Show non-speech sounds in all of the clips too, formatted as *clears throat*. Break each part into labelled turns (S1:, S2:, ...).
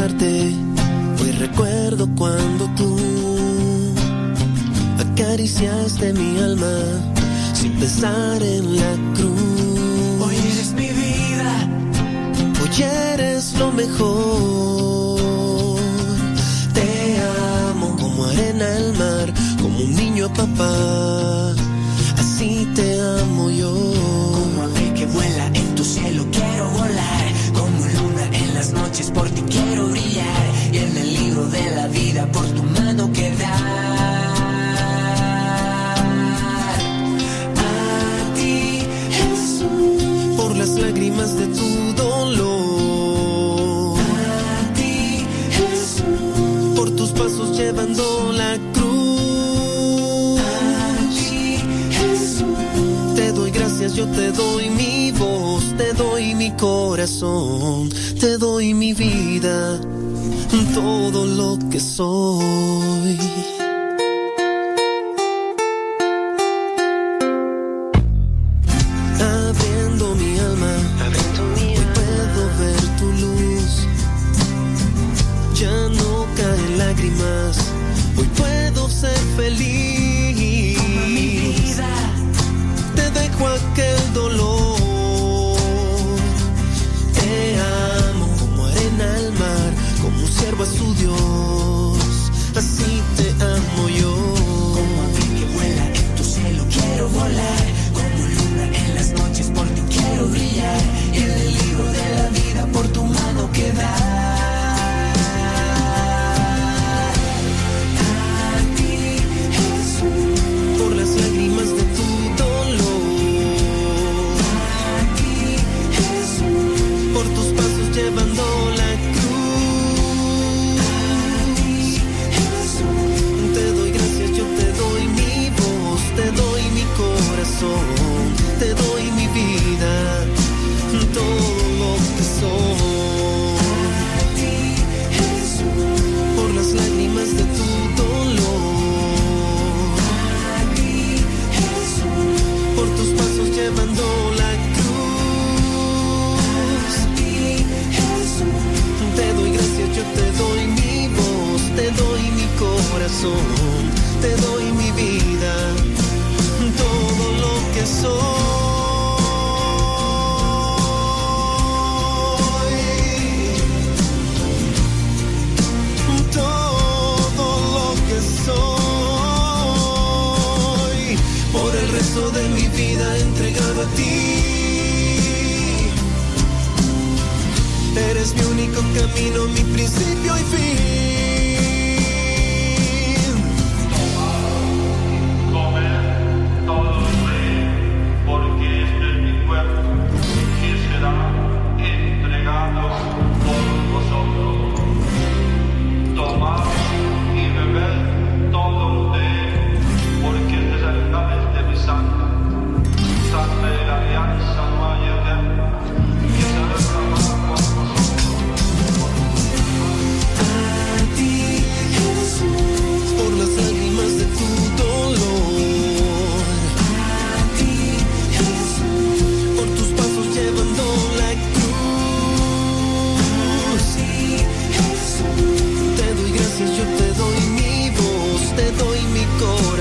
S1: Hoy recuerdo cuando tú acariciaste mi alma sin pensar en la cruz.
S2: Hoy eres mi vida.
S1: Hoy eres lo mejor. Te amo como arena al mar, como un niño a papá. Así te amo yo.
S2: quiero brillar y en el libro de la vida por tu mano quedar. A ti, Jesús,
S1: por las lágrimas de tu dolor.
S2: A ti, Jesús,
S1: por tus pasos llevando la cruz.
S2: A ti, Jesús,
S1: te doy gracias, yo te doy mi doy mi corazón, te doy mi vida, todo lo que soy.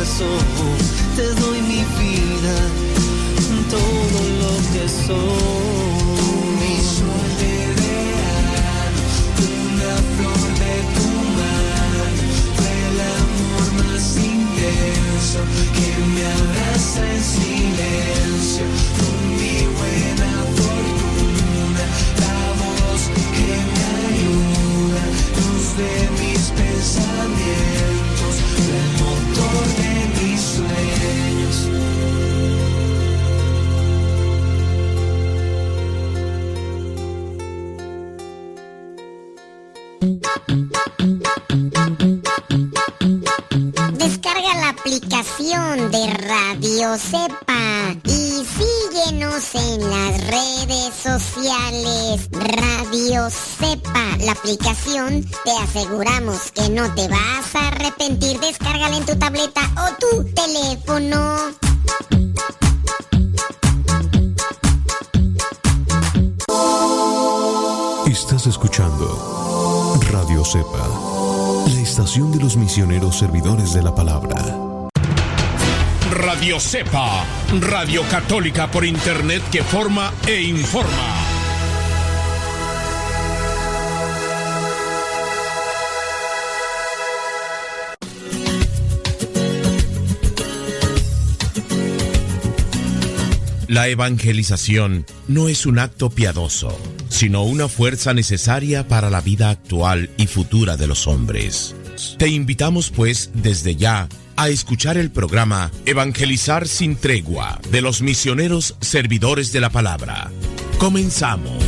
S3: So. sociales. Radio sepa, la aplicación. Te aseguramos que no te vas a arrepentir. Descárgala en tu tableta o tu teléfono.
S4: Estás escuchando Radio Sepa, la estación de los misioneros servidores de la palabra.
S5: Radio Cepa, Radio Católica por Internet que forma e informa. La evangelización no es un acto piadoso, sino una fuerza necesaria para la vida actual y futura de los hombres. Te invitamos pues desde ya a escuchar el programa Evangelizar sin tregua de los misioneros servidores de la palabra. Comenzamos.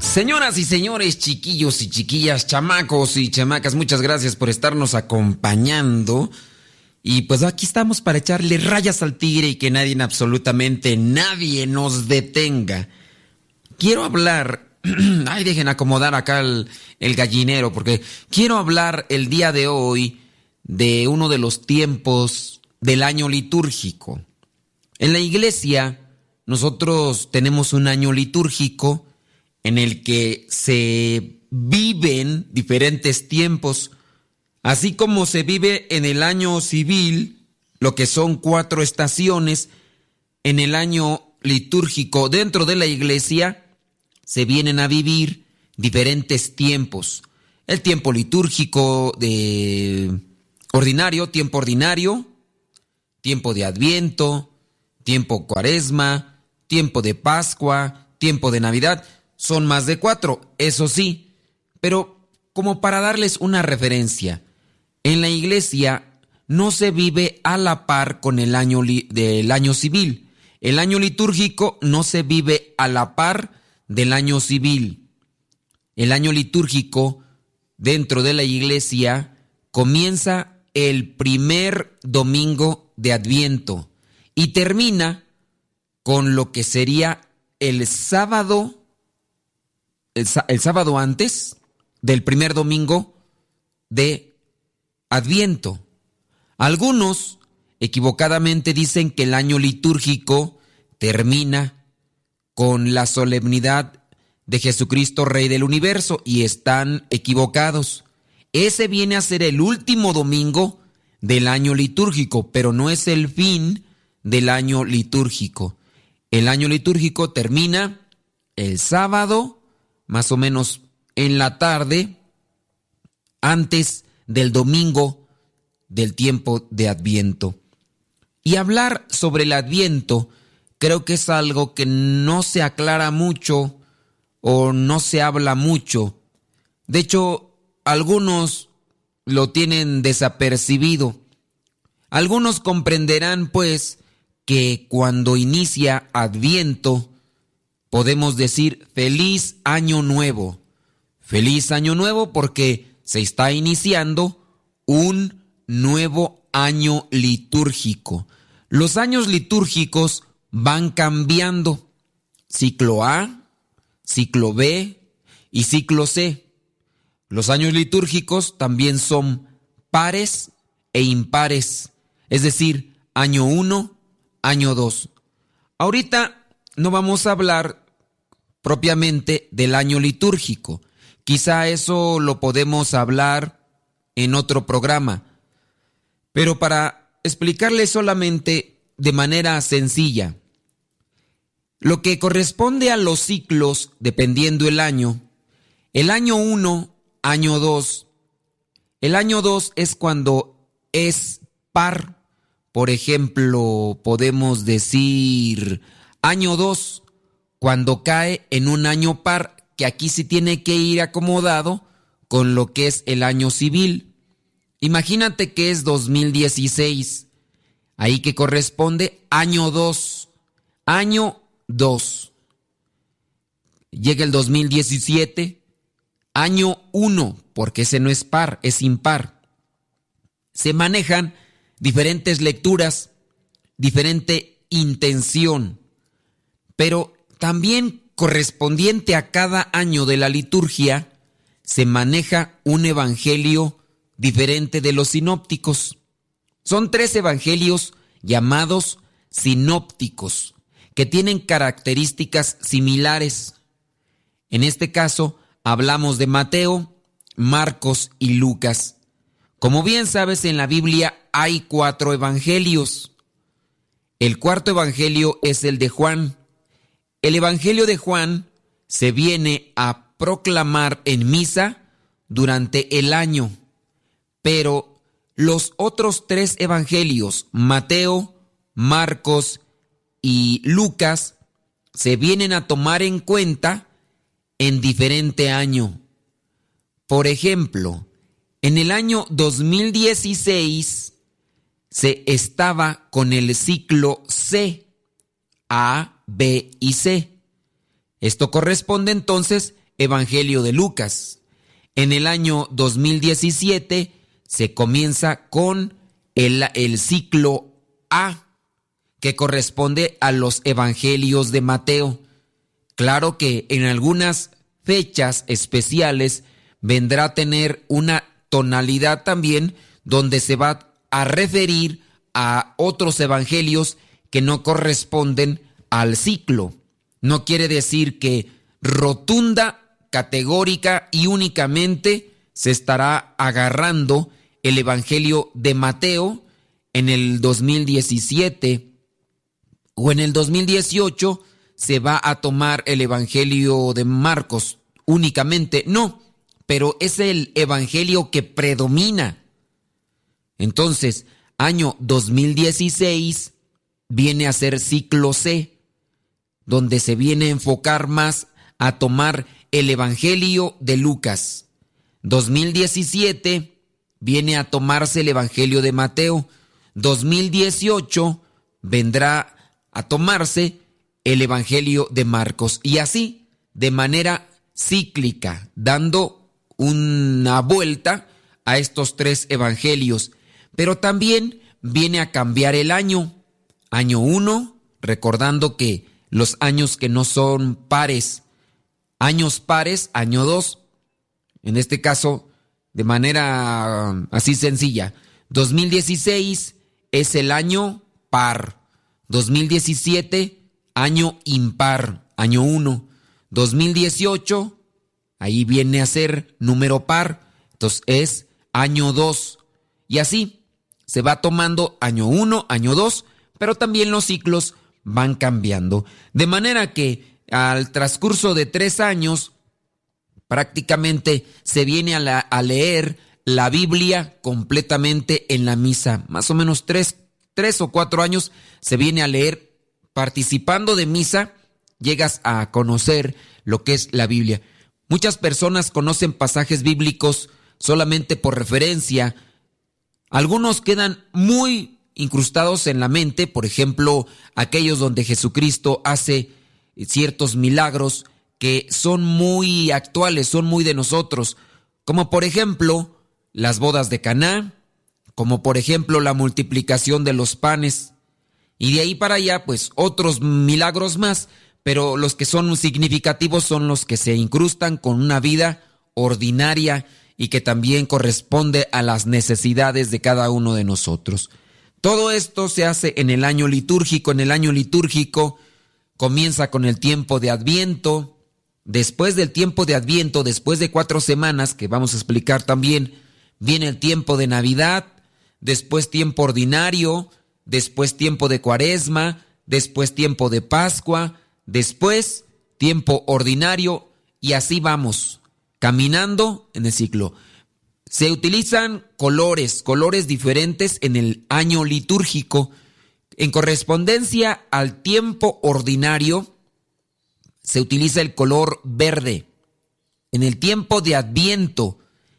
S6: Señoras y señores, chiquillos y chiquillas, chamacos y chamacas, muchas gracias por estarnos acompañando. Y pues aquí estamos para echarle rayas al tigre y que nadie, absolutamente nadie nos detenga. Quiero hablar, *clears throat* ay, dejen acomodar acá el, el gallinero, porque quiero hablar el día de hoy de uno de los tiempos del año litúrgico. En la iglesia, nosotros tenemos un año litúrgico en el que se viven diferentes tiempos, así como se vive en el año civil, lo que son cuatro estaciones, en el año litúrgico dentro de la iglesia se vienen a vivir diferentes tiempos. El tiempo litúrgico de ordinario, tiempo ordinario, tiempo de adviento, tiempo cuaresma, tiempo de Pascua, tiempo de Navidad son más de cuatro, eso sí, pero como para darles una referencia, en la iglesia no se vive a la par con el año del año civil. El año litúrgico no se vive a la par del año civil. El año litúrgico dentro de la iglesia comienza el primer domingo de Adviento y termina con lo que sería el sábado el, sábado antes del primer domingo de Adviento. Algunos equivocadamente dicen que el año litúrgico termina con la solemnidad de Jesucristo Rey del Universo y están equivocados. Ese viene a ser el último domingo del año litúrgico, pero no es el fin del año litúrgico. El año litúrgico termina el sábado más o menos en la tarde, antes del domingo del tiempo de Adviento. Y hablar sobre el Adviento creo que es algo que no se aclara mucho o no se habla mucho. De hecho, algunos lo tienen desapercibido. Algunos comprenderán, pues, que cuando inicia Adviento, podemos decir feliz año nuevo. Feliz año nuevo porque se está iniciando un nuevo año litúrgico. Los años litúrgicos van cambiando. Ciclo A, ciclo B y ciclo C. Los años litúrgicos también son pares e impares, es decir, año 1, año 2. Ahorita no vamos a hablar propiamente del año litúrgico. Quizá eso lo podemos hablar en otro programa. Pero para explicarle solamente de manera sencilla, lo que corresponde a los ciclos, dependiendo el año, el año 1, año 2, el año 2 es cuando es par. Por ejemplo, podemos decir Año 2, cuando cae en un año par, que aquí sí tiene que ir acomodado con lo que es el año civil. Imagínate que es 2016, ahí que corresponde año 2, año 2. Llega el 2017, año 1, porque ese no es par, es impar. Se manejan diferentes lecturas, diferente intención pero también correspondiente a cada año de la liturgia, se maneja un evangelio diferente de los sinópticos. Son tres evangelios llamados sinópticos, que tienen características similares. En este caso, hablamos de Mateo, Marcos y Lucas. Como bien sabes, en la Biblia hay cuatro evangelios. El cuarto evangelio es el de Juan. El evangelio de Juan se viene a proclamar en misa durante el año, pero los otros tres evangelios, Mateo, Marcos y Lucas, se vienen a tomar en cuenta en diferente año. Por ejemplo, en el año 2016 se estaba con el ciclo C, A, B y C. Esto corresponde entonces Evangelio de Lucas. En el año 2017 se comienza con el, ciclo A, que corresponde a los Evangelios de Mateo. Claro que en algunas fechas especiales vendrá a tener una tonalidad también donde se va a referir a otros evangelios que no corresponden al ciclo. No quiere decir que rotunda, categórica y únicamente se estará agarrando el Evangelio de Mateo en el 2017 o en el 2018 se va a tomar el Evangelio de Marcos únicamente. No, pero es el Evangelio que predomina. Entonces, año 2016 viene a ser ciclo C, donde se viene a enfocar más a tomar el Evangelio de Lucas. 2017 viene a tomarse el Evangelio de Mateo. 2018 vendrá a tomarse el Evangelio de Marcos. Y así, de manera cíclica, dando una vuelta a estos tres evangelios. Pero también viene a cambiar el año. Año 1, recordando que los años que no son pares, años pares, año 2, en este caso, de manera um, así sencilla, 2016 es el año par, 2017 año impar, año 1, 2018 ahí viene a ser número par, entonces es año 2 y así se va tomando año 1, año 2, pero también los ciclos van cambiando. De manera que al transcurso de tres años, prácticamente se viene a, leer la Biblia completamente en la misa. Más o menos tres, tres o cuatro años se viene a leer participando de misa, llegas a conocer lo que es la Biblia. Muchas personas conocen pasajes bíblicos solamente por referencia. Algunos quedan muy incrustados en la mente, por ejemplo, aquellos donde Jesucristo hace ciertos milagros que son muy actuales, son muy de nosotros, como por ejemplo las bodas de Caná, como por ejemplo la multiplicación de los panes, y de ahí para allá pues otros milagros más, pero los que son significativos son los que se incrustan con una vida ordinaria y que también corresponde a las necesidades de cada uno de nosotros. Todo esto se hace en el año litúrgico. En el año litúrgico comienza con el tiempo de Adviento. Después del tiempo de Adviento, después de cuatro semanas, que vamos a explicar también, viene el tiempo de Navidad, después tiempo ordinario, después tiempo de Cuaresma, después tiempo de Pascua, después tiempo ordinario y así vamos, caminando en el ciclo. Se utilizan colores, colores diferentes en el año litúrgico. En correspondencia al tiempo ordinario, se utiliza el color verde. En el tiempo de Adviento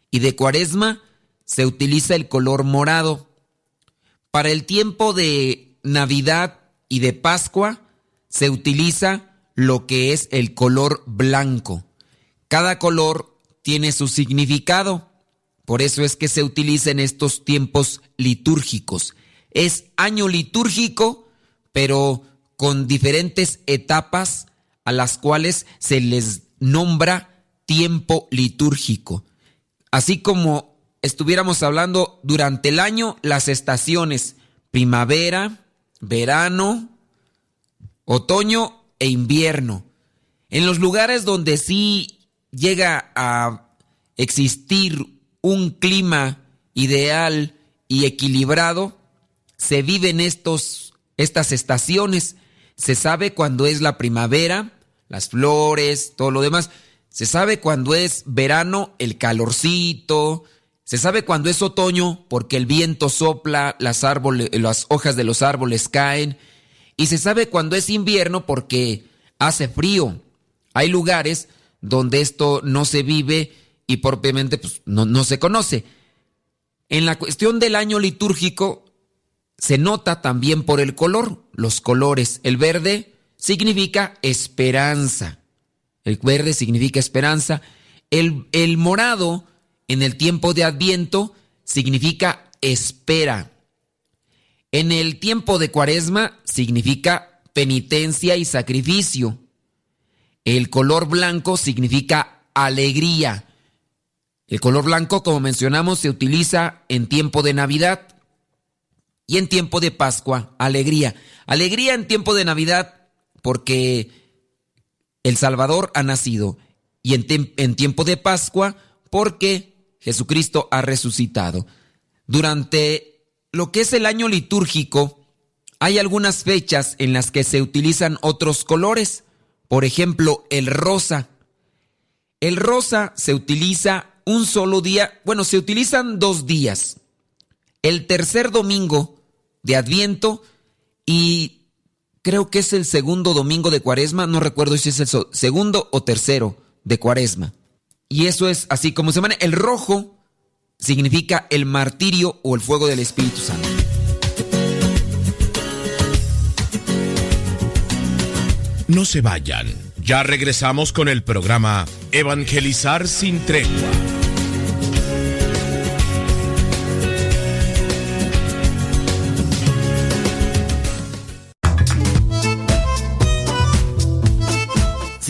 S6: y de Cuaresma, se utiliza el color morado. Para el tiempo de Navidad y de Pascua, se utiliza lo que es el color blanco. Cada color tiene su significado. Por eso es que se utiliza en estos tiempos litúrgicos. Es año litúrgico, pero con diferentes etapas a las cuales se les nombra tiempo litúrgico. Así como estuviéramos hablando durante el año, las estaciones primavera, verano, otoño e invierno. En los lugares donde sí llega a existir un clima ideal y equilibrado, se viven estos, estas estaciones. Se sabe cuándo es la primavera, las flores, todo lo demás. Se sabe cuándo es verano, el calorcito. Se sabe cuándo es otoño porque el viento sopla, las, árboles, las hojas de los árboles caen. Y se sabe cuándo es invierno porque hace frío. Hay lugares donde esto no se vive y propiamente pues, no, no se conoce. En la cuestión del año litúrgico se nota también por el color, los colores. El verde significa esperanza. El verde significa esperanza. El, el morado en el tiempo de Adviento significa espera. En el tiempo de Cuaresma significa penitencia y sacrificio. El color blanco significa alegría. El color blanco, como mencionamos, se utiliza en tiempo de Navidad y en tiempo de Pascua, alegría. Alegría en tiempo de Navidad porque el Salvador ha nacido y en, tiempo de Pascua porque Jesucristo ha resucitado. Durante lo que es el año litúrgico, hay algunas fechas en las que se utilizan otros colores. Por ejemplo, el rosa. El rosa se utiliza un solo día, bueno, se utilizan dos días. El tercer domingo de Adviento y creo que es el segundo domingo de Cuaresma, no recuerdo si es el segundo o tercero de Cuaresma. Y eso es así como se llama. El rojo significa el martirio o el fuego del Espíritu Santo.
S5: No se vayan. Ya regresamos con el programa Evangelizar sin tregua.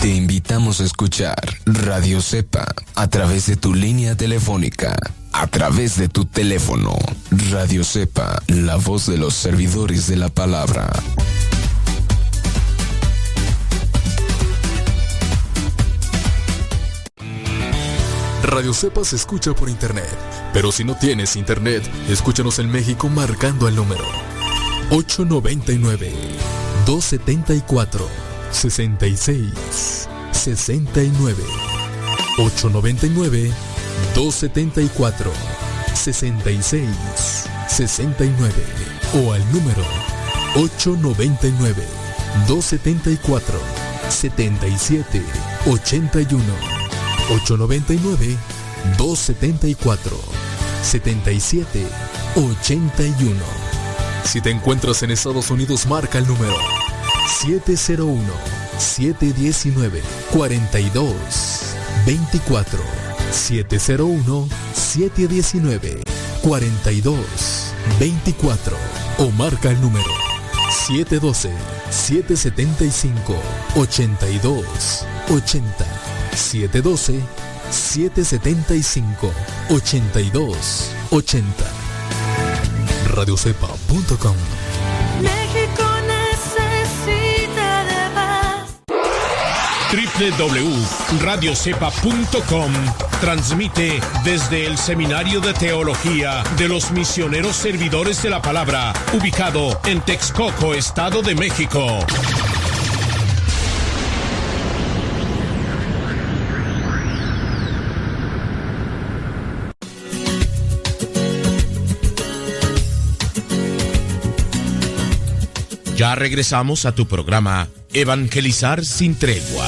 S4: Te invitamos a escuchar Radio Cepa a través de tu línea telefónica, a través de tu teléfono. Radio Cepa, la voz de los servidores de la palabra.
S7: Radio Cepa se escucha por internet, pero si no tienes internet, escúchanos en México marcando el número 899 274 66 69 899 274 66 69 o al número 899 274 77 81 899 274 77 81 Si te encuentras en Estados Unidos marca el número 701-719-42-24. 701-719-42-24. O marca el número 712-775-82-80. 712-775-82-80. Radiocepa.com
S5: www.radiocepa.com transmite desde el Seminario de Teología de los Misioneros Servidores de la Palabra, ubicado en Texcoco, Estado de México. Ya regresamos a tu programa Evangelizar sin tregua.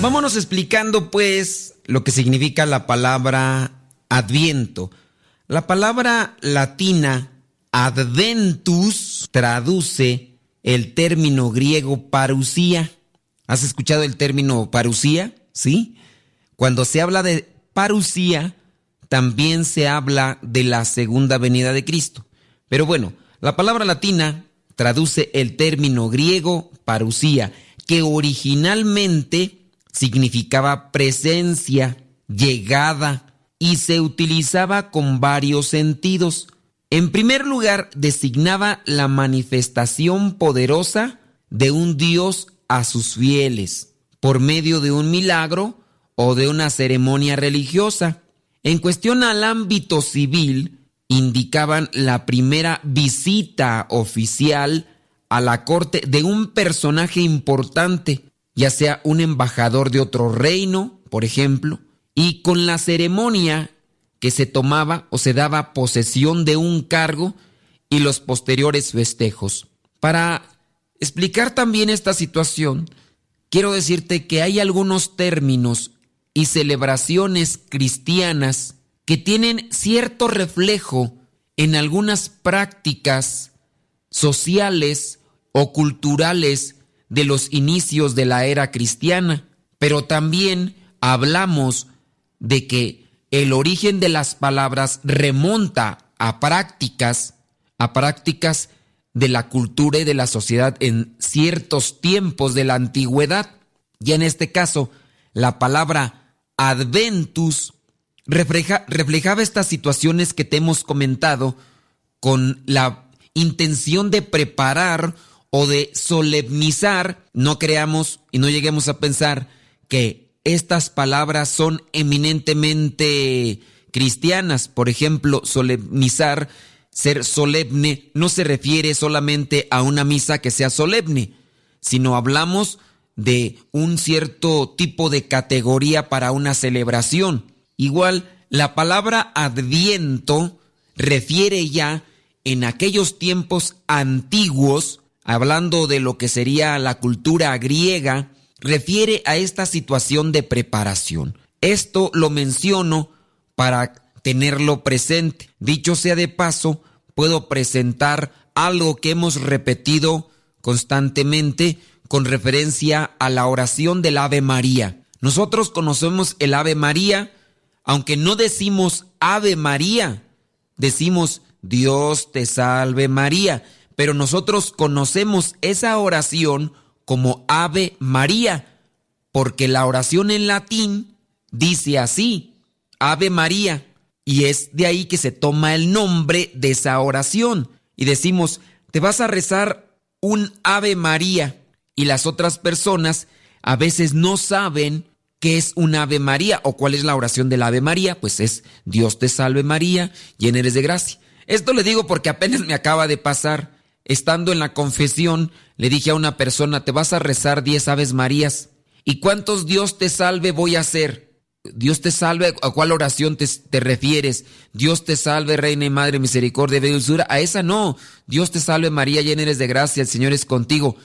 S6: Vámonos explicando pues lo que significa la palabra adviento. La palabra latina adventus traduce el término griego parusía. ¿Has escuchado el término parusía? ¿Sí? Cuando se habla de parusía, también se habla de la segunda venida de Cristo. Pero bueno, la palabra latina traduce el término griego parusía, que originalmente significaba presencia, llegada, y se utilizaba con varios sentidos. En primer lugar, designaba la manifestación poderosa de un Dios a sus fieles, por medio de un milagro o de una ceremonia religiosa. En cuestión al ámbito civil, indicaban la primera visita oficial a la corte de un personaje importante, ya sea un embajador de otro reino, por ejemplo, y con la ceremonia que se tomaba o se daba posesión de un cargo y los posteriores festejos. Para explicar también esta situación, quiero decirte que hay algunos términos y celebraciones cristianas que tienen cierto reflejo en algunas prácticas sociales o culturales de los inicios de la era cristiana, pero también hablamos de que el origen de las palabras remonta a prácticas, a prácticas de la cultura y de la sociedad en ciertos tiempos de la antigüedad. Y en este caso, la palabra adventus reflejaba estas situaciones que te hemos comentado con la intención de preparar o de solemnizar, no creamos y no lleguemos a pensar que estas palabras son eminentemente cristianas. Por ejemplo, solemnizar, ser solemne, no se refiere solamente a una misa que sea solemne, sino hablamos de un cierto tipo de categoría para una celebración. Igual, la palabra adviento refiere ya en aquellos tiempos antiguos, hablando de lo que sería la cultura griega, refiere a esta situación de preparación. Esto lo menciono para tenerlo presente. Dicho sea de paso, puedo presentar algo que hemos repetido constantemente con referencia a la oración del Ave María. Nosotros conocemos el Ave María, aunque no decimos Ave María, decimos Dios te salve María, pero nosotros conocemos esa oración como Ave María, porque la oración en latín dice así, Ave María, y es de ahí que se toma el nombre de esa oración. Y decimos, te vas a rezar un Ave María, y las otras personas a veces no saben qué es un Ave María o cuál es la oración del Ave María, pues es Dios te salve María, llena eres de gracia. Esto le digo porque apenas me acaba de pasar estando en la confesión, le dije a una persona, te vas a rezar diez Aves Marías. ¿Y cuántos Dios te salve voy a hacer? Dios te salve, ¿a cuál oración te, refieres? Dios te salve, Reina y Madre, misericordia y dulzura. A esa no. Dios te salve, María, llena eres de gracia, el Señor es contigo.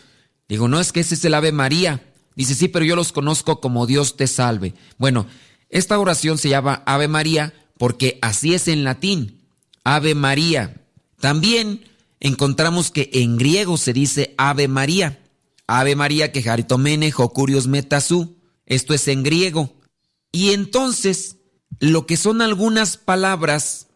S6: Digo, no, es que ese es el Ave María. Dice, sí, pero yo los conozco como Dios te salve. Bueno, esta oración se llama Ave María porque así es en latín. Ave María. También encontramos que en griego se dice Ave María. Ave María que jaritomene jocurios metasú. Esto es en griego. Y entonces, lo que son algunas palabras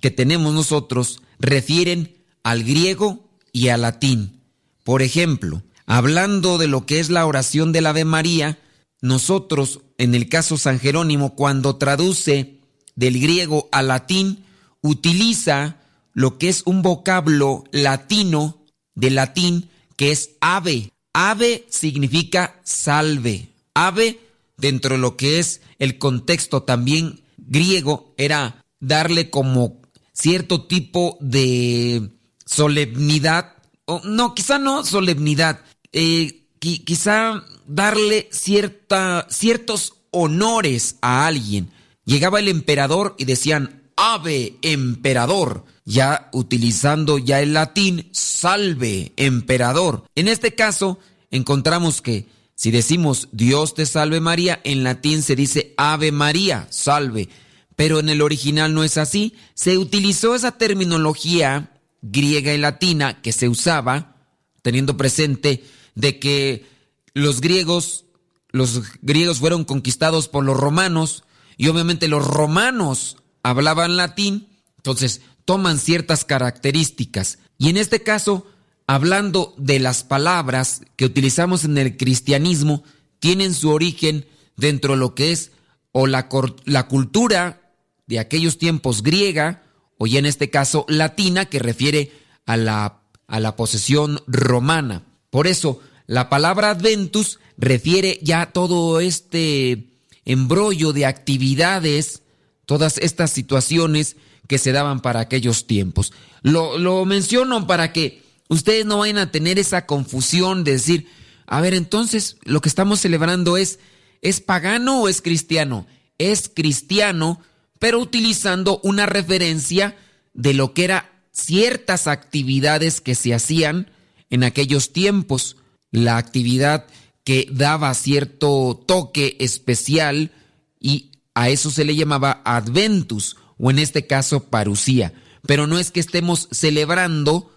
S6: que tenemos nosotros refieren al griego y al latín. Por ejemplo, hablando de lo que es la oración del Ave María, nosotros, en el caso San Jerónimo, cuando traduce del griego al latín, utiliza lo que es un vocablo latino, de latín, que es ave. Ave significa salve. Ave, dentro de lo que es el contexto también griego, era darle como cierto tipo de solemnidad, o no, quizá no solemnidad, eh, quizá darle cierta, ciertos honores a alguien. Llegaba el emperador y decían, ave emperador ya utilizando ya el latín salve, emperador. En este caso, encontramos que Si decimos Dios te salve María, en latín se dice Ave María, salve. Pero en el original no es así. Se utilizó esa terminología griega y latina que se usaba, teniendo presente de que los griegos, los griegos fueron conquistados por los romanos y obviamente los romanos hablaban latín, entonces toman ciertas características. Y en este caso, hablando de las palabras que utilizamos en el cristianismo, tienen su origen dentro de lo que es o la, la cultura de aquellos tiempos griega, o ya en este caso latina, que refiere a la, a la posesión romana. Por eso, la palabra adventus refiere ya todo este embrollo de actividades, todas estas situaciones que se daban para aquellos tiempos. Lo, lo menciono para que ustedes no vayan a tener esa confusión de decir, a ver, entonces lo que estamos celebrando es, ¿es pagano o es cristiano? Es cristiano, pero utilizando una referencia de lo que eran ciertas actividades que se hacían en aquellos tiempos. La actividad que daba cierto toque especial y a eso se le llamaba adventus o en este caso parucía. Pero no es que estemos celebrando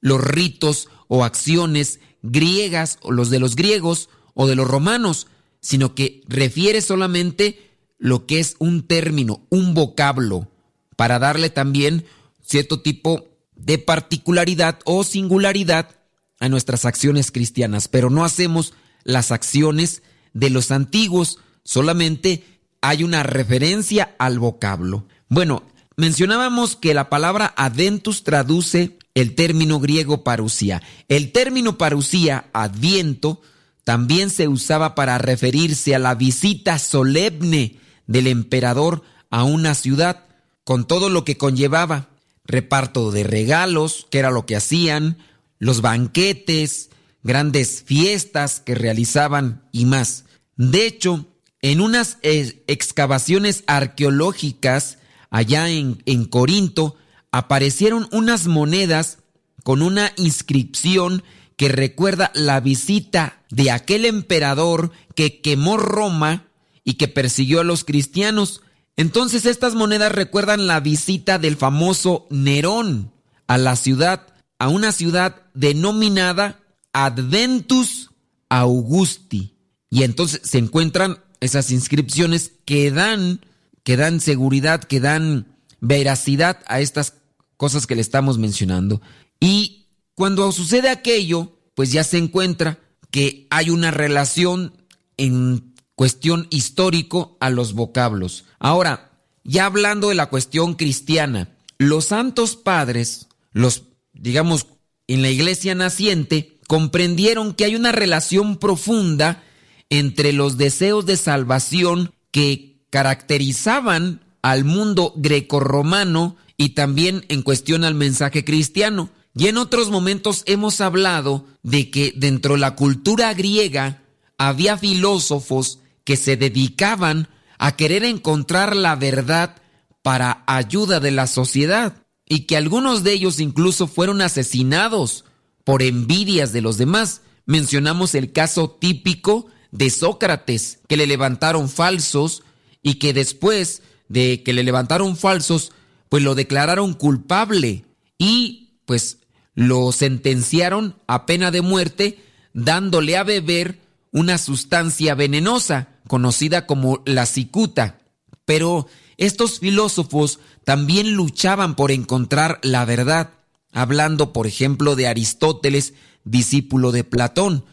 S6: los ritos o acciones griegas o los de los griegos o de los romanos, sino que refiere solamente lo que es un término, un vocablo, para darle también cierto tipo de particularidad o singularidad a nuestras acciones cristianas, pero no hacemos las acciones de los antiguos, solamente hay una referencia al vocablo. Bueno, mencionábamos que la palabra adventus traduce el término griego parusia. El término parusia, adviento, también se usaba para referirse a la visita solemne del emperador a una ciudad, con todo lo que conllevaba, reparto de regalos, que era lo que hacían, los banquetes, grandes fiestas que realizaban y más. De hecho, en unas excavaciones arqueológicas allá en, en Corinto, aparecieron unas monedas con una inscripción que recuerda la visita de aquel emperador que quemó Roma y que persiguió a los cristianos. Entonces estas monedas recuerdan la visita del famoso Nerón a la ciudad, a una ciudad denominada Adventus Augusti. Y entonces se encuentran esas inscripciones que dan, que dan seguridad, que dan veracidad a estas cosas que le estamos mencionando. Y cuando sucede aquello, pues ya se encuentra que hay una relación en cuestión histórico a los vocablos. Ahora, ya hablando de la cuestión cristiana, los santos padres, los, digamos, en la iglesia naciente, comprendieron que hay una relación profunda entre los deseos de salvación que caracterizaban al mundo grecorromano y también en cuestión al mensaje cristiano. Y en otros momentos hemos hablado de que dentro de la cultura griega había filósofos que se dedicaban a querer encontrar la verdad para ayuda de la sociedad y que algunos de ellos incluso fueron asesinados por envidias de los demás. Mencionamos el caso típico de Sócrates, que le levantaron falsos y que después de que le levantaron falsos, pues lo declararon culpable y pues lo sentenciaron a pena de muerte dándole a beber una sustancia venenosa conocida como la cicuta. Pero estos filósofos también luchaban por encontrar la verdad, hablando por ejemplo de Aristóteles, discípulo de Platón.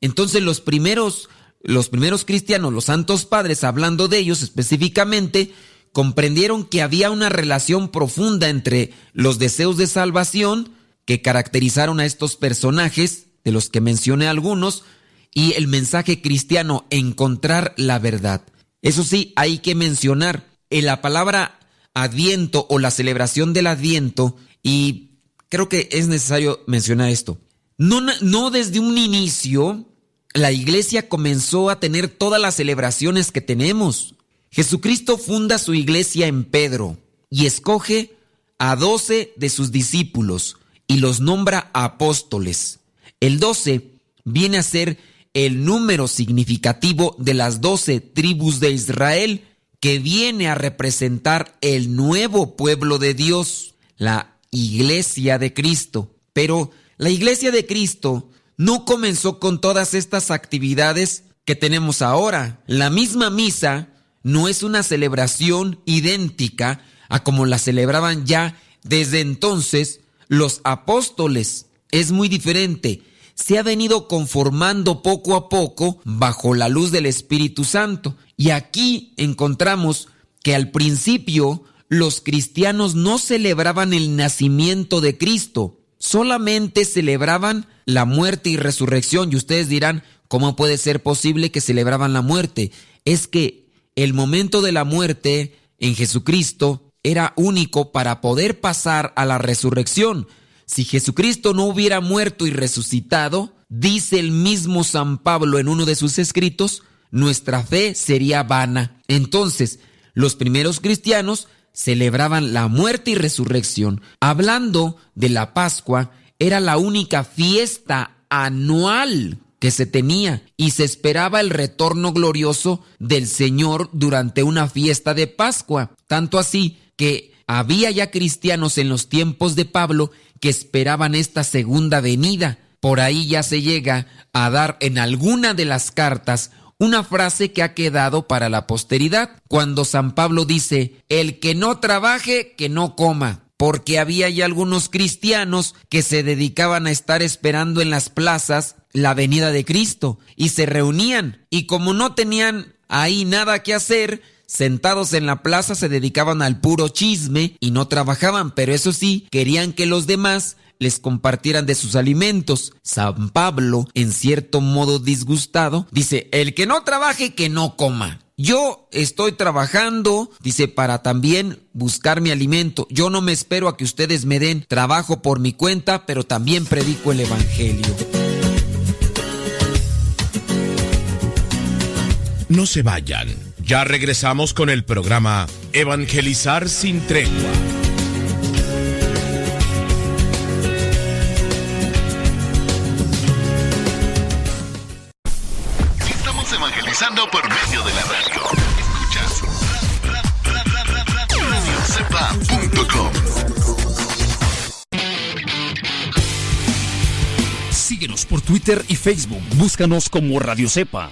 S6: Entonces los primeros los primeros cristianos, los santos padres, hablando de ellos específicamente, comprendieron que había una relación profunda entre los deseos de salvación que caracterizaron a estos personajes, de los que mencioné algunos, y el mensaje cristiano, encontrar la verdad. Eso sí, hay que mencionar en la palabra adviento o la celebración del adviento, y creo que es necesario mencionar esto. No, no desde un inicio la iglesia comenzó a tener todas las celebraciones que tenemos. Jesucristo funda su iglesia en Pedro y escoge a doce de sus discípulos y los nombra apóstoles. El doce viene a ser el número significativo de las doce tribus de Israel que viene a representar el nuevo pueblo de Dios, la iglesia de Cristo. Pero la iglesia de Cristo no comenzó con todas estas actividades que tenemos ahora. La misma misa no es una celebración idéntica a como la celebraban ya desde entonces los apóstoles. Es muy diferente. Se ha venido conformando poco a poco bajo la luz del Espíritu Santo. Y aquí encontramos que al principio los cristianos no celebraban el nacimiento de Cristo, solamente celebraban la muerte y resurrección. Y ustedes dirán, ¿cómo puede ser posible que celebraban la muerte? Es que el momento de la muerte en Jesucristo era único para poder pasar a la resurrección. Si Jesucristo no hubiera muerto y resucitado, dice el mismo San Pablo en uno de sus escritos, nuestra fe sería vana. Entonces, los primeros cristianos celebraban la muerte y resurrección. Hablando de la Pascua, era la única fiesta anual que se tenía y se esperaba el retorno glorioso del Señor durante una fiesta de Pascua. Tanto así que había ya cristianos en los tiempos de Pablo que esperaban esta segunda venida. Por ahí ya se llega a dar en alguna de las cartas una frase que ha quedado para la posteridad, cuando San Pablo dice, el que no trabaje, que no coma porque había ya algunos cristianos que se dedicaban a estar esperando en las plazas la venida de Cristo y se reunían y como no tenían ahí nada que hacer, sentados en la plaza se dedicaban al puro chisme y no trabajaban, pero eso sí, querían que los demás les compartieran de sus alimentos. San Pablo, en cierto modo disgustado, dice, el que no trabaje, que no coma. Yo estoy trabajando, dice, para también buscar mi alimento. Yo no me espero a que ustedes me den trabajo por mi cuenta, pero también predico el Evangelio.
S5: No se vayan. Ya regresamos con el programa Evangelizar sin tregua.
S8: Estamos evangelizando por medio de la radio. Escuchas radiocepa.com.
S9: Síguenos por Twitter y Facebook. Búscanos como Radio Cepa.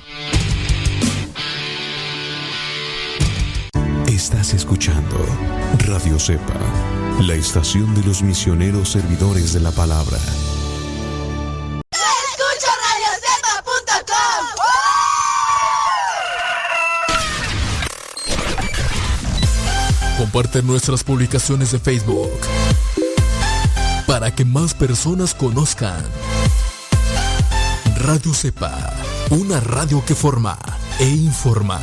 S10: Estás escuchando Radio Cepa, la estación de los misioneros servidores de la palabra.
S11: Escucha radiocepa.com.
S7: Comparte nuestras publicaciones de Facebook para que más personas conozcan. Radio Cepa, una radio que forma e informa.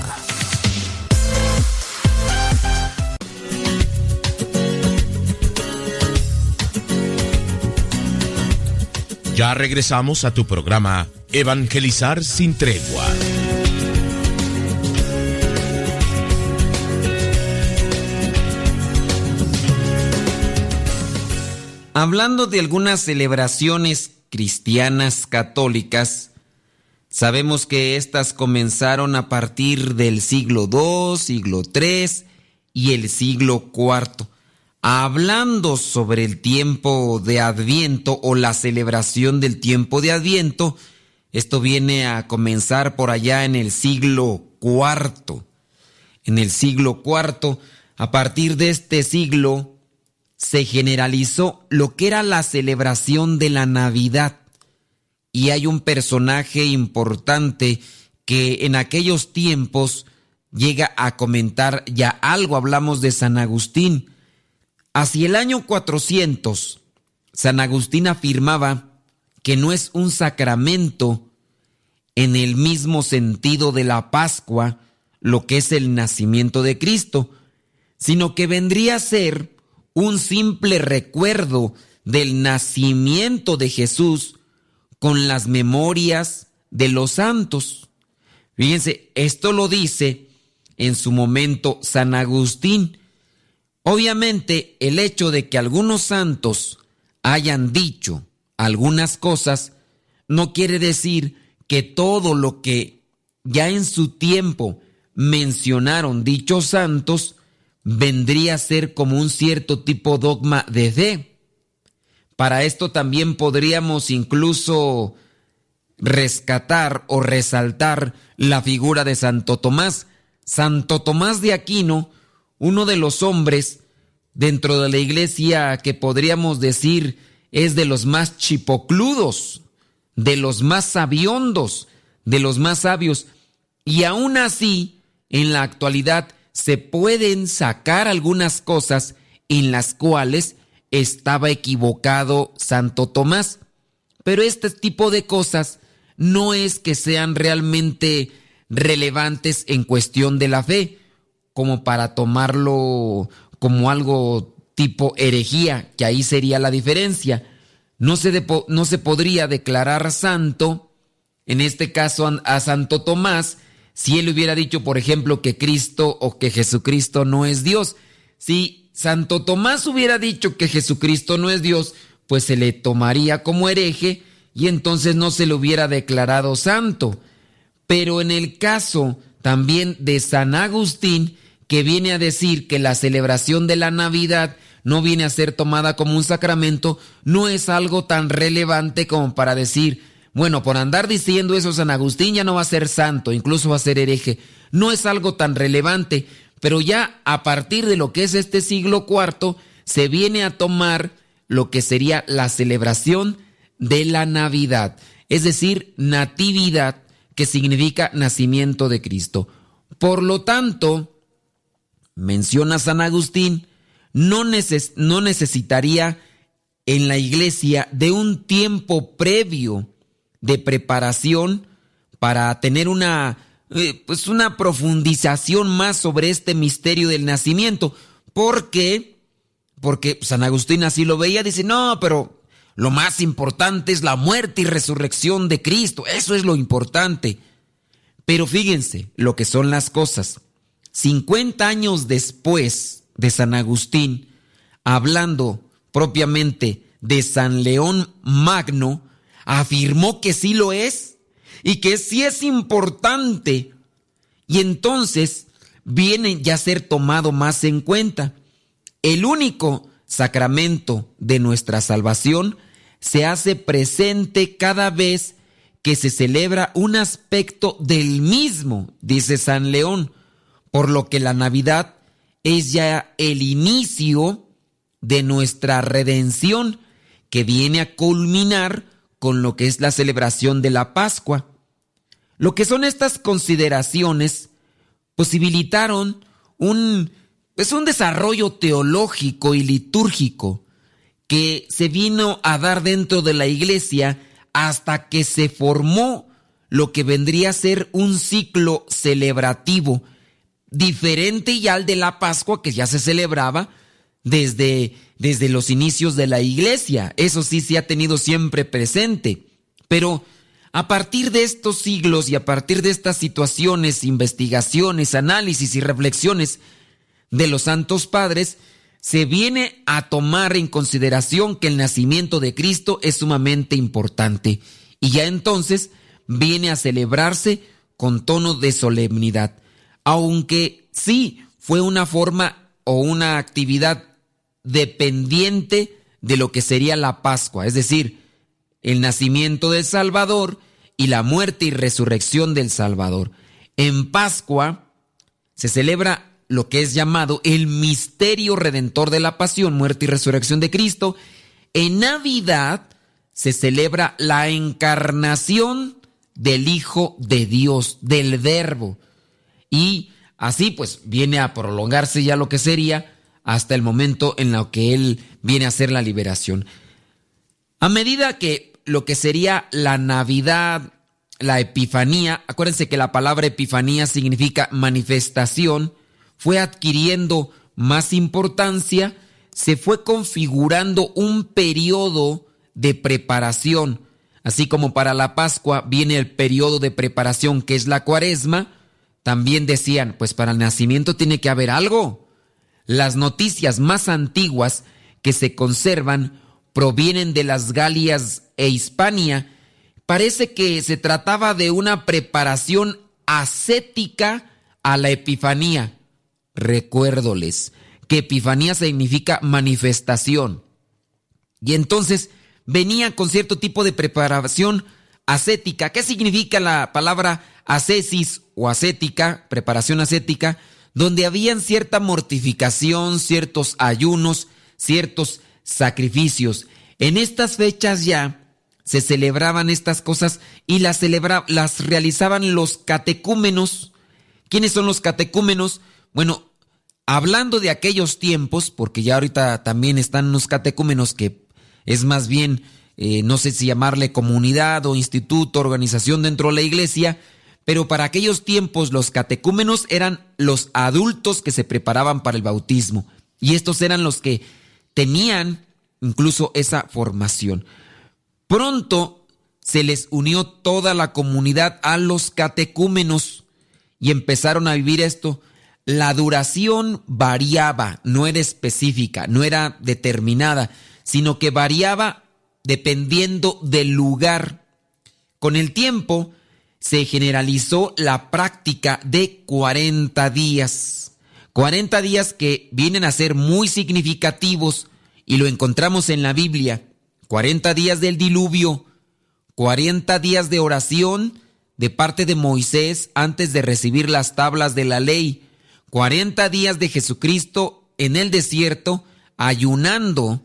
S5: Ya regresamos a tu programa Evangelizar sin tregua.
S6: Hablando de algunas celebraciones cristianas católicas, sabemos que éstas comenzaron a partir del siglo II, siglo III y el siglo IV. Hablando sobre el tiempo de Adviento o la celebración del tiempo de Adviento, esto viene a comenzar por allá en el siglo IV. En el siglo IV, a partir de este siglo, se generalizó lo que era la celebración de la Navidad. Y hay un personaje importante que en aquellos tiempos llega a comentar ya algo, hablamos de San Agustín. Hacia el año 400, San Agustín afirmaba que no es un sacramento en el mismo sentido de la Pascua, lo que es el nacimiento de Cristo, sino que vendría a ser un simple recuerdo del nacimiento de Jesús con las memorias de los santos. Fíjense, esto lo dice en su momento San Agustín. Obviamente, el hecho de que algunos santos hayan dicho algunas cosas no quiere decir que todo lo que ya en su tiempo mencionaron dichos santos vendría a ser como un cierto tipo dogma de fe. Para esto también podríamos incluso rescatar o resaltar la figura de Santo Tomás. Santo Tomás de Aquino, uno de los hombres dentro de la iglesia que podríamos decir es de los más chipocludos, de los más sabiondos, de los más sabios. Y aún así, en la actualidad, se pueden sacar algunas cosas en las cuales estaba equivocado Santo Tomás. Pero este tipo de cosas no es que sean realmente relevantes en cuestión de la fe, como para tomarlo como algo tipo herejía, que ahí sería la diferencia. No se, no se podría declarar santo, en este caso a Santo Tomás, si él hubiera dicho, por ejemplo, que Cristo o que Jesucristo no es Dios. Si Santo Tomás hubiera dicho que Jesucristo no es Dios, pues se le tomaría como hereje y entonces no se le hubiera declarado santo. Pero en el caso también de San Agustín, que viene a decir que la celebración de la Navidad no viene a ser tomada como un sacramento, no es algo tan relevante como para decir, bueno, por andar diciendo eso San Agustín ya no va a ser santo, incluso va a ser hereje. No es algo tan relevante, pero ya a partir de lo que es este siglo IV, se viene a tomar lo que sería la celebración de la Navidad, es decir, natividad, que significa nacimiento de Cristo. Por lo tanto, menciona San Agustín, no, no necesitaría en la iglesia de un tiempo previo de preparación para tener una, eh, pues una profundización más sobre este misterio del nacimiento. ¿Por qué? Porque San Agustín así lo veía, dice, no, pero lo más importante es la muerte y resurrección de Cristo. Eso es lo importante. Pero fíjense lo que son las cosas. 50 años después de San Agustín, hablando propiamente de San León Magno, afirmó que sí lo es y que sí es importante. Y entonces viene ya a ser tomado más en cuenta. El único sacramento de nuestra salvación se hace presente cada vez que se celebra un aspecto del mismo, dice San León, por lo que la Navidad es ya el inicio de nuestra redención que viene a culminar con lo que es la celebración de la Pascua. Lo que son estas consideraciones posibilitaron un, pues un desarrollo teológico y litúrgico que se vino a dar dentro de la iglesia hasta que se formó lo que vendría a ser un ciclo celebrativo diferente ya al de la Pascua que ya se celebraba desde, desde los inicios de la iglesia. Eso sí se ha tenido siempre presente. Pero a partir de estos siglos y a partir de estas situaciones, investigaciones, análisis y reflexiones de los santos padres, se viene a tomar en consideración que el nacimiento de Cristo es sumamente importante y ya entonces viene a celebrarse con tono de solemnidad, aunque sí fue una forma o una actividad dependiente de lo que sería la Pascua, es decir, el nacimiento del Salvador y la muerte y resurrección del Salvador. En Pascua se celebra lo que es llamado el misterio redentor de la pasión, muerte y resurrección de Cristo. En Navidad se celebra la encarnación del Hijo de Dios, del Verbo. Y así pues viene a prolongarse ya lo que sería hasta el momento en lo que Él viene a hacer la liberación. A medida que lo que sería la Navidad, la Epifanía, acuérdense que la palabra Epifanía significa manifestación, fue adquiriendo más importancia, se fue configurando un periodo de preparación. Así como para la Pascua viene el periodo de preparación que es la cuaresma, también decían, pues para el nacimiento tiene que haber algo. Las noticias más antiguas que se conservan provienen de las Galias e Hispania, parece que se trataba de una preparación ascética a la Epifanía. Recuérdoles que Epifanía significa manifestación. Y entonces venía con cierto tipo de preparación ascética. ¿Qué significa la palabra ascesis o ascética, preparación ascética? Donde habían cierta mortificación, ciertos ayunos, ciertos sacrificios. En estas fechas ya se celebraban estas cosas y las, las realizaban los catecúmenos. ¿Quiénes son los catecúmenos? Bueno, hablando de aquellos tiempos, porque ya ahorita también están los catecúmenos que es más bien, eh, no sé si llamarle comunidad o instituto, organización dentro de la iglesia, pero para aquellos tiempos los catecúmenos eran los adultos que se preparaban para el bautismo y estos eran los que tenían incluso esa formación. Pronto se les unió toda la comunidad a los catecúmenos y empezaron a vivir esto. La duración variaba, no era específica, no era determinada, sino que variaba dependiendo del lugar. Con el tiempo se generalizó la práctica de 40 días. 40 días que vienen a ser muy significativos y lo encontramos en la Biblia. 40 días del diluvio, 40 días de oración de parte de Moisés antes de recibir las tablas de la ley, 40 días de Jesucristo en el desierto ayunando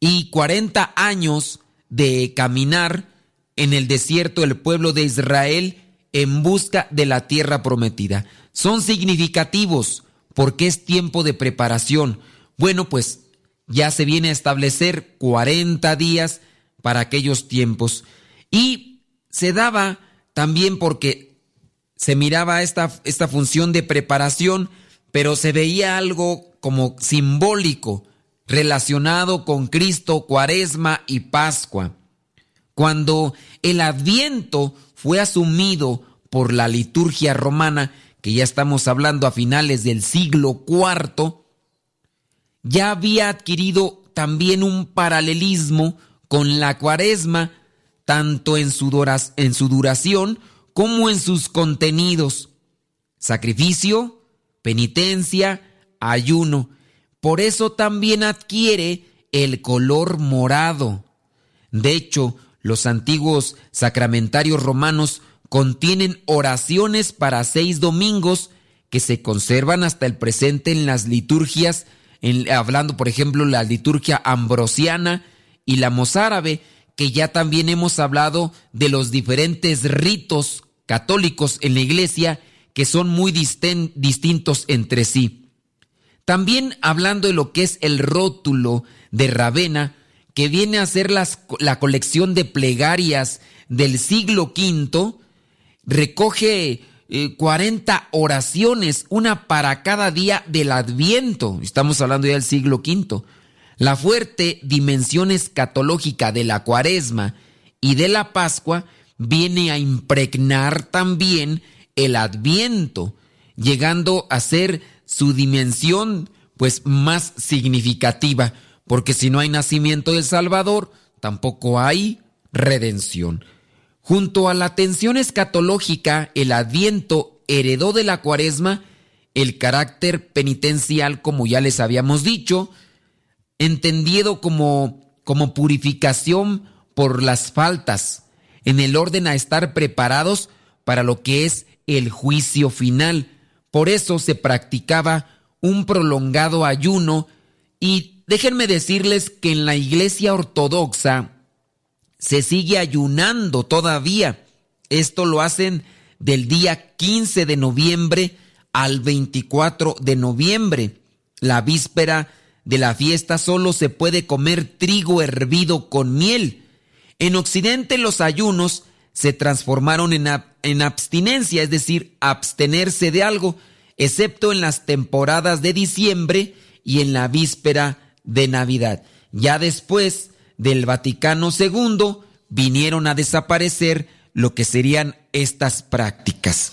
S6: y 40 años de caminar en el desierto el pueblo de Israel en busca de la tierra prometida. Son significativos porque es tiempo de preparación. Bueno, pues ya se viene a establecer 40 días para aquellos tiempos. Y se daba también porque se miraba esta, esta función de preparación, pero se veía algo como simbólico relacionado con Cristo, Cuaresma y Pascua. Cuando el adviento fue asumido por la liturgia romana, que ya estamos hablando a finales del siglo IV, ya había adquirido también un paralelismo con la cuaresma, tanto en su, en su duración como en sus contenidos. Sacrificio, penitencia, ayuno. Por eso también adquiere el color morado. De hecho, los antiguos sacramentarios romanos contienen oraciones para seis domingos que se conservan hasta el presente en las liturgias hablando por ejemplo la liturgia ambrosiana y la mozárabe, que ya también hemos hablado de los diferentes ritos católicos en la iglesia que son muy distintos entre sí. También hablando de lo que es el rótulo de Ravena, que viene a ser la colección de plegarias del siglo V, recoge 40 eh, oraciones, una para cada día del Adviento. Estamos hablando ya del siglo V. La fuerte dimensión escatológica de la Cuaresma y de la Pascua viene a impregnar también el Adviento, llegando a ser su dimensión pues más significativa, porque si no hay nacimiento del Salvador, tampoco hay redención. Junto a la tensión escatológica, el adviento heredó de la cuaresma el carácter penitencial, como ya les habíamos dicho, entendido como, como purificación por las faltas, en el orden a estar preparados para lo que es el juicio final. Por eso se practicaba un prolongado ayuno y déjenme decirles que en la iglesia ortodoxa se sigue ayunando todavía. Esto lo hacen del día 15 de noviembre al 24 de noviembre. La víspera de la fiesta solo se puede comer trigo hervido con miel. En Occidente los ayunos se transformaron en, en, abstinencia, es decir, abstenerse de algo, excepto en las temporadas de diciembre y en la víspera de Navidad. Ya después del Vaticano II vinieron a desaparecer lo que serían estas prácticas.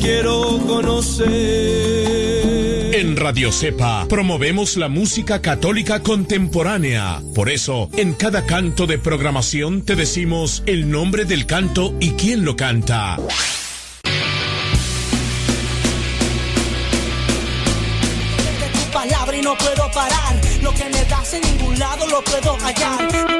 S1: Quiero conocer.
S5: En Radio Cepa promovemos la música católica contemporánea. Por eso, en cada canto de programación te decimos el nombre del canto y quién lo canta.
S2: de tu palabra y no puedo parar. Lo que me das en ningún lado lo puedo hallar.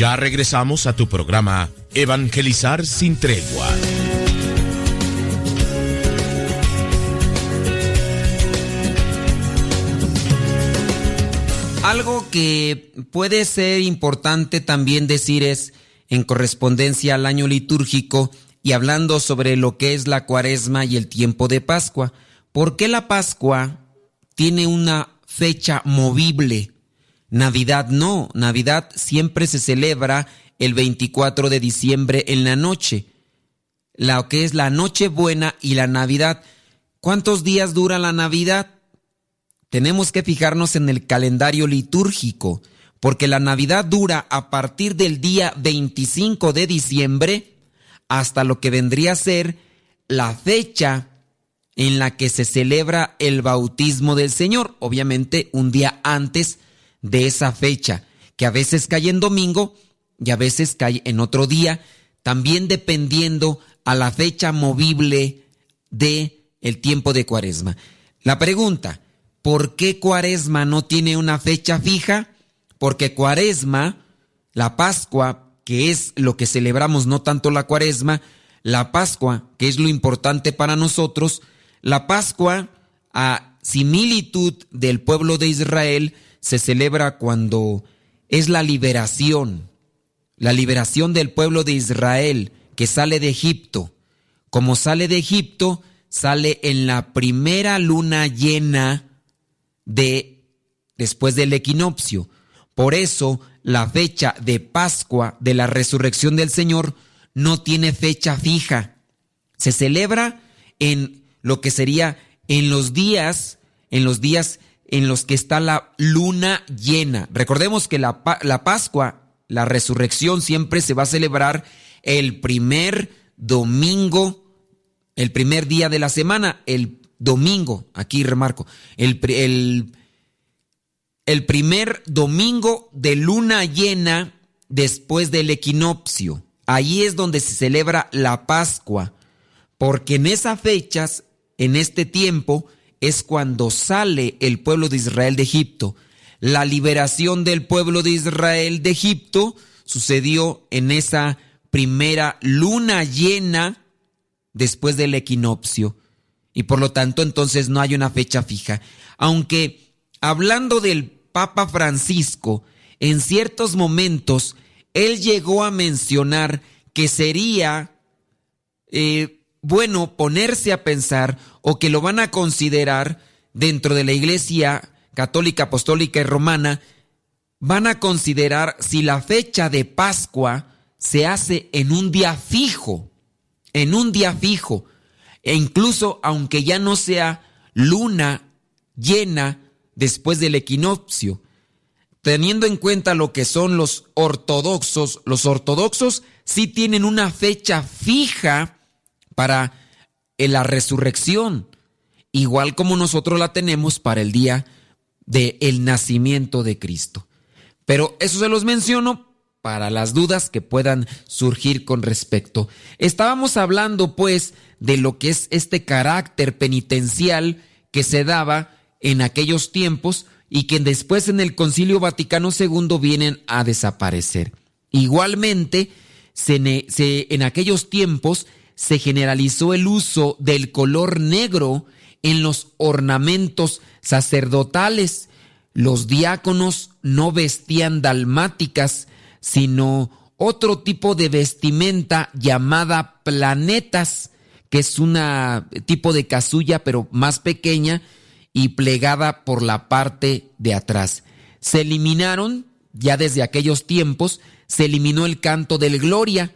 S5: Ya regresamos a tu programa Evangelizar sin tregua.
S6: Algo que puede ser importante también decir es, en correspondencia al año litúrgico y hablando sobre lo que es la cuaresma y el tiempo de Pascua, ¿por qué la Pascua tiene una fecha movible? Navidad no, Navidad siempre se celebra el 24 de diciembre en la noche, lo que es la Nochebuena y la Navidad. ¿Cuántos días dura la Navidad? tenemos que fijarnos en el calendario litúrgico, porque la Navidad dura a partir del día 25 de diciembre hasta lo que vendría a ser la fecha en la que se celebra el bautismo del Señor, obviamente un día antes de esa fecha, que a veces cae en domingo y a veces cae en otro día, también dependiendo a la fecha movible de el tiempo de Cuaresma. La pregunta, ¿Por qué Cuaresma no tiene una fecha fija? Porque Cuaresma, la Pascua, que es lo que celebramos, no tanto la Cuaresma, la Pascua, que es lo importante para nosotros, la Pascua, a similitud del pueblo de Israel, se celebra cuando es la liberación, la liberación del pueblo de Israel que sale de Egipto. Como sale de Egipto, sale en la primera luna llena de después del equinoccio. Por eso la fecha de Pascua de la resurrección del Señor no tiene fecha fija. Se celebra en lo que sería en los días, en los días en los que está la luna llena. Recordemos que la, la Pascua, la resurrección siempre se va a celebrar el primer domingo, el primer día de la semana, el domingo, aquí remarco, el, el, el, primer domingo de luna llena después del equinoccio. Ahí es donde se celebra la Pascua, porque en esas fechas, en este tiempo, es cuando sale el pueblo de Israel de Egipto. La liberación del pueblo de Israel de Egipto sucedió en esa primera luna llena después del equinoccio. Y por lo tanto entonces no hay una fecha fija. Aunque hablando del Papa Francisco, en ciertos momentos él llegó a mencionar que sería eh, bueno ponerse a pensar o que lo van a considerar dentro de la Iglesia Católica, Apostólica y Romana, van a considerar si la fecha de Pascua se hace en un día fijo, en un día fijo, e incluso aunque ya no sea luna llena después del equinoccio, teniendo en cuenta lo que son los ortodoxos, los ortodoxos sí tienen una fecha fija para la resurrección, igual como nosotros la tenemos para el día del el nacimiento de Cristo. Pero eso se los menciono para las dudas que puedan surgir con respecto. Estábamos hablando pues de lo que es este carácter penitencial que se daba en aquellos tiempos y que después en el Concilio Vaticano II vienen a desaparecer. Igualmente, en aquellos tiempos se generalizó el uso del color negro en los ornamentos sacerdotales. Los diáconos no vestían dalmáticas, sino otro tipo de vestimenta llamada planetas, que es un tipo de casulla pero más pequeña y plegada por la parte de atrás. Se eliminaron, ya desde aquellos tiempos, se eliminó el canto del gloria.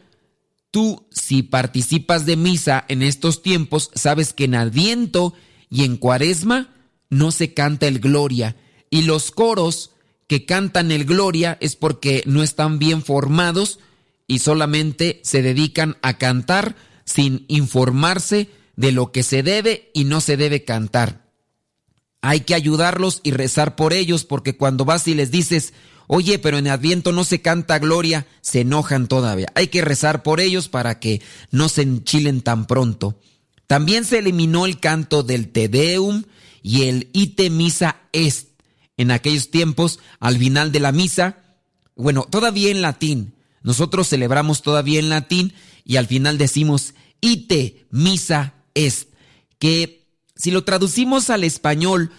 S6: Tú, si participas de misa en estos tiempos, sabes que en Adviento y en Cuaresma no se canta el gloria. Y los coros que cantan el gloria es porque no están bien formados y solamente se dedican a cantar sin informarse de lo que se debe y no se debe cantar. Hay que ayudarlos y rezar por ellos porque cuando vas y les dices, oye, pero en Adviento no se canta gloria, se enojan todavía. Hay que rezar por ellos para que no se enchilen tan pronto. También se eliminó el canto del Te Deum y el Ite Misa Est. En aquellos tiempos, al final de la misa, bueno, todavía en latín, nosotros celebramos todavía en latín y al final decimos Ite Misa Est, que si lo traducimos al español,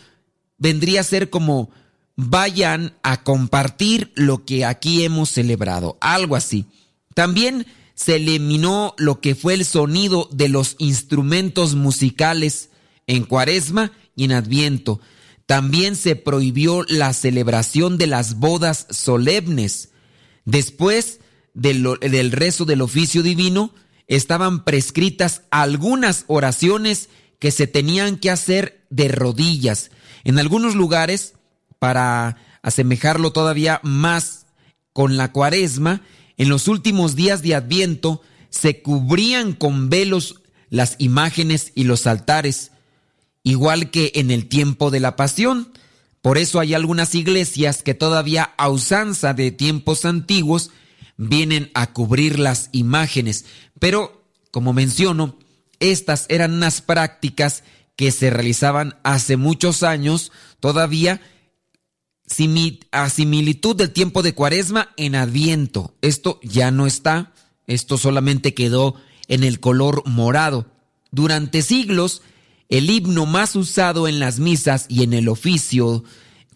S6: vendría a ser como vayan a compartir lo que aquí hemos celebrado, algo así. También se eliminó lo que fue el sonido de los instrumentos musicales en Cuaresma y en Adviento. También se prohibió la celebración de las bodas solemnes. Después del, del rezo del oficio divino, estaban prescritas algunas oraciones que se tenían que hacer de rodillas. En algunos lugares, para asemejarlo todavía más con la cuaresma, en los últimos días de Adviento se cubrían con velos las imágenes y los altares, igual que en el tiempo de la pasión. Por eso hay algunas iglesias que todavía a usanza de tiempos antiguos vienen a cubrir las imágenes. Pero, como menciono, estas eran unas prácticas que se realizaban hace muchos años, todavía a similitud del tiempo de cuaresma en adviento. Esto ya no está, esto solamente quedó en el color morado. Durante siglos, el himno más usado en las misas y en el oficio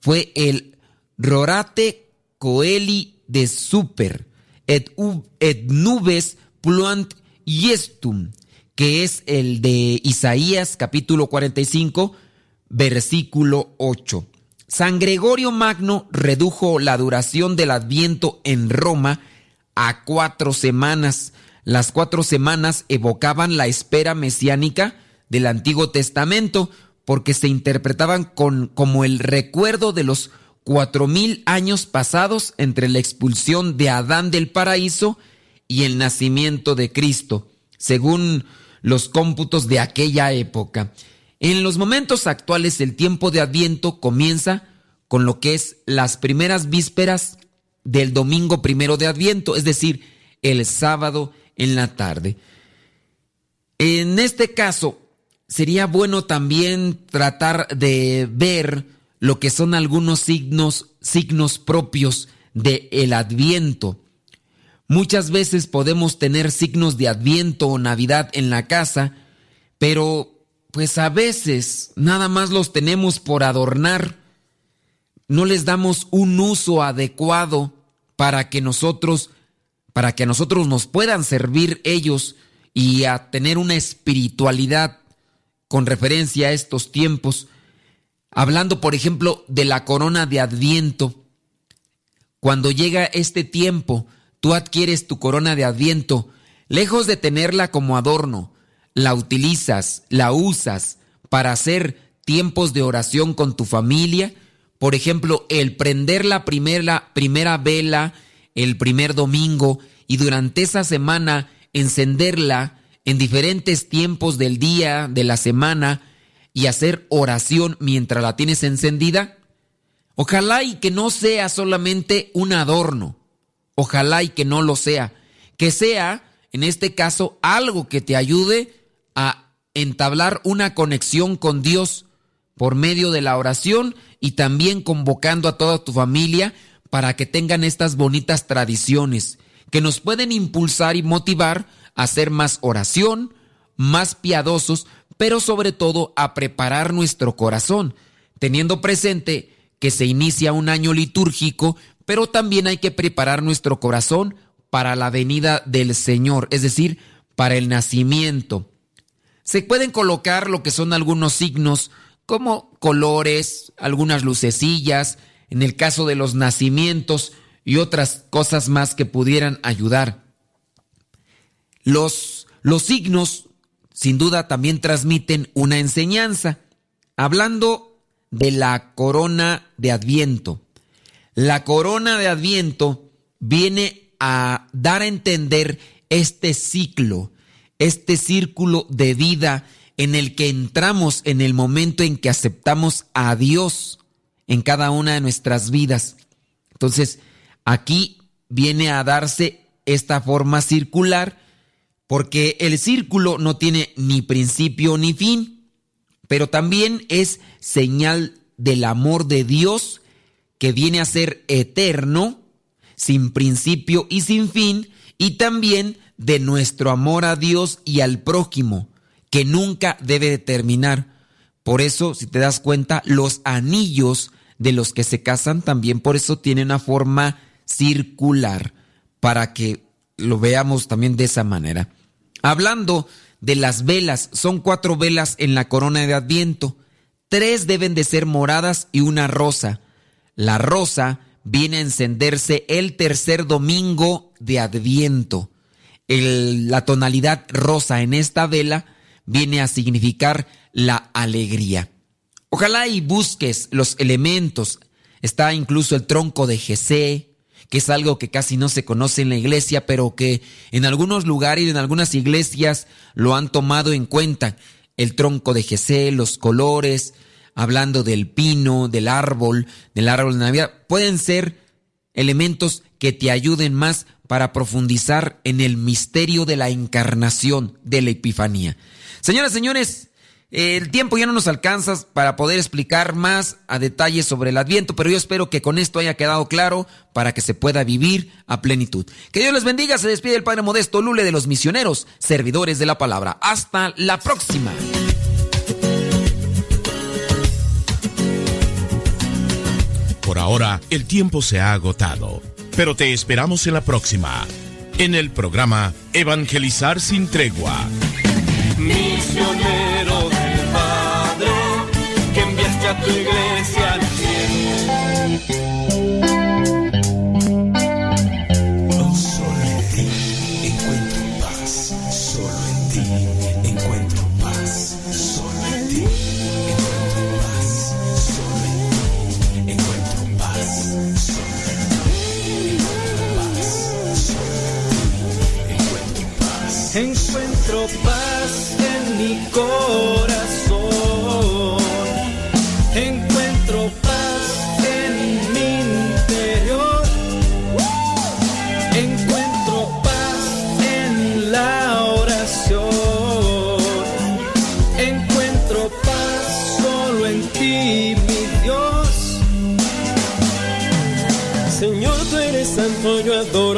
S6: fue el Rorate Coeli de Super, et, nubes pluant yestum, que es el de Isaías capítulo 45, versículo 8. San Gregorio Magno redujo la duración del adviento en Roma a cuatro semanas. Las cuatro semanas evocaban la espera mesiánica del Antiguo Testamento porque se interpretaban con, como el recuerdo de los cuatro mil años pasados entre la expulsión de Adán del paraíso y el nacimiento de Cristo. Según los cómputos de aquella época. En los momentos actuales el tiempo de Adviento comienza con lo que es las primeras vísperas del domingo primero de Adviento, es decir, el sábado en la tarde. En este caso, sería bueno también tratar de ver lo que son algunos signos, signos propios del el Adviento. Muchas veces podemos tener signos de Adviento o Navidad en la casa, pero pues a veces nada más los tenemos por adornar. No les damos un uso adecuado para que nosotros para que a nosotros nos puedan servir ellos y a tener una espiritualidad con referencia a estos tiempos. Hablando, por ejemplo, de la corona de Adviento. Cuando llega este tiempo, tú adquieres tu corona de Adviento, lejos de tenerla como adorno, la utilizas, la usas para hacer tiempos de oración con tu familia. Por ejemplo, el prender la primera, primera vela el primer domingo y durante esa semana encenderla en diferentes tiempos del día, de la semana y hacer oración mientras la tienes encendida. Ojalá y que no sea solamente un adorno. Ojalá y que no lo sea. Que sea, en este caso, algo que te ayude a entablar una conexión con Dios por medio de la oración y también convocando a toda tu familia para que tengan estas bonitas tradiciones que nos pueden impulsar y motivar a hacer más oración, más piadosos, pero sobre todo a preparar nuestro corazón, teniendo presente que se inicia un año litúrgico, pero también hay que preparar nuestro corazón para la venida del Señor, es decir, para el nacimiento. Se pueden colocar lo que son algunos signos como colores, algunas lucecillas, en el caso de los nacimientos y otras cosas más que pudieran ayudar. Los, los signos, sin duda, también transmiten una enseñanza. Hablando de la corona de Adviento. La corona de Adviento viene a dar a entender este ciclo, este círculo de vida en el que entramos en el momento en que aceptamos a Dios en cada una de nuestras vidas. Entonces, aquí viene a darse esta forma circular porque el círculo no tiene ni principio ni fin, pero también es señal del amor de Dios que viene a ser eterno, sin principio y sin fin, y también de nuestro amor a Dios y al prójimo, que nunca debe de terminar. Por eso, si te das cuenta, los anillos de los que se casan también por eso tiene una forma circular, para que lo veamos también de esa manera. Hablando de las velas, son cuatro velas en la corona de Adviento. Tres deben de ser moradas y una rosa. La rosa viene a encenderse el tercer domingo de Adviento. La tonalidad rosa en esta vela viene a significar la alegría. Ojalá y busques los elementos. Está incluso el tronco de Jesé, que es algo que casi no se conoce en la iglesia, pero que en algunos lugares y en algunas iglesias lo han tomado en cuenta. El tronco de Jesé, los colores, hablando del pino, del árbol, del árbol de Navidad, pueden ser elementos que te ayuden más para profundizar en el misterio de la encarnación, de la Epifanía. Señoras, señores, el tiempo ya no nos alcanza para poder explicar más a detalle sobre el Adviento, pero yo espero que con esto haya quedado claro para que se pueda vivir a plenitud. Que Dios les bendiga, se despide el Padre Modesto Lule de los misioneros, servidores de la palabra. Hasta la próxima.
S5: Por ahora, el tiempo se ha agotado, pero te esperamos en la próxima, en el programa Evangelizar sin tregua.
S12: Misionero tu iglesia corazón. Encuentro paz en mi interior. Encuentro paz en la oración. Encuentro paz solo en ti, mi Dios. Señor, tú eres santo, yo adoro,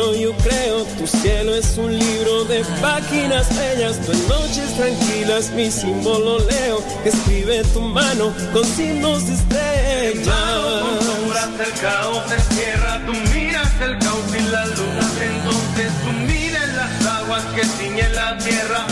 S12: de páginas bellas, tus noches tranquilas, mi símbolo leo, escribe tu mano con signos de estrellas.
S13: el caos encierra, tú miras el caos
S12: y la luna, entonces sumida en las aguas que ciñen la tierra.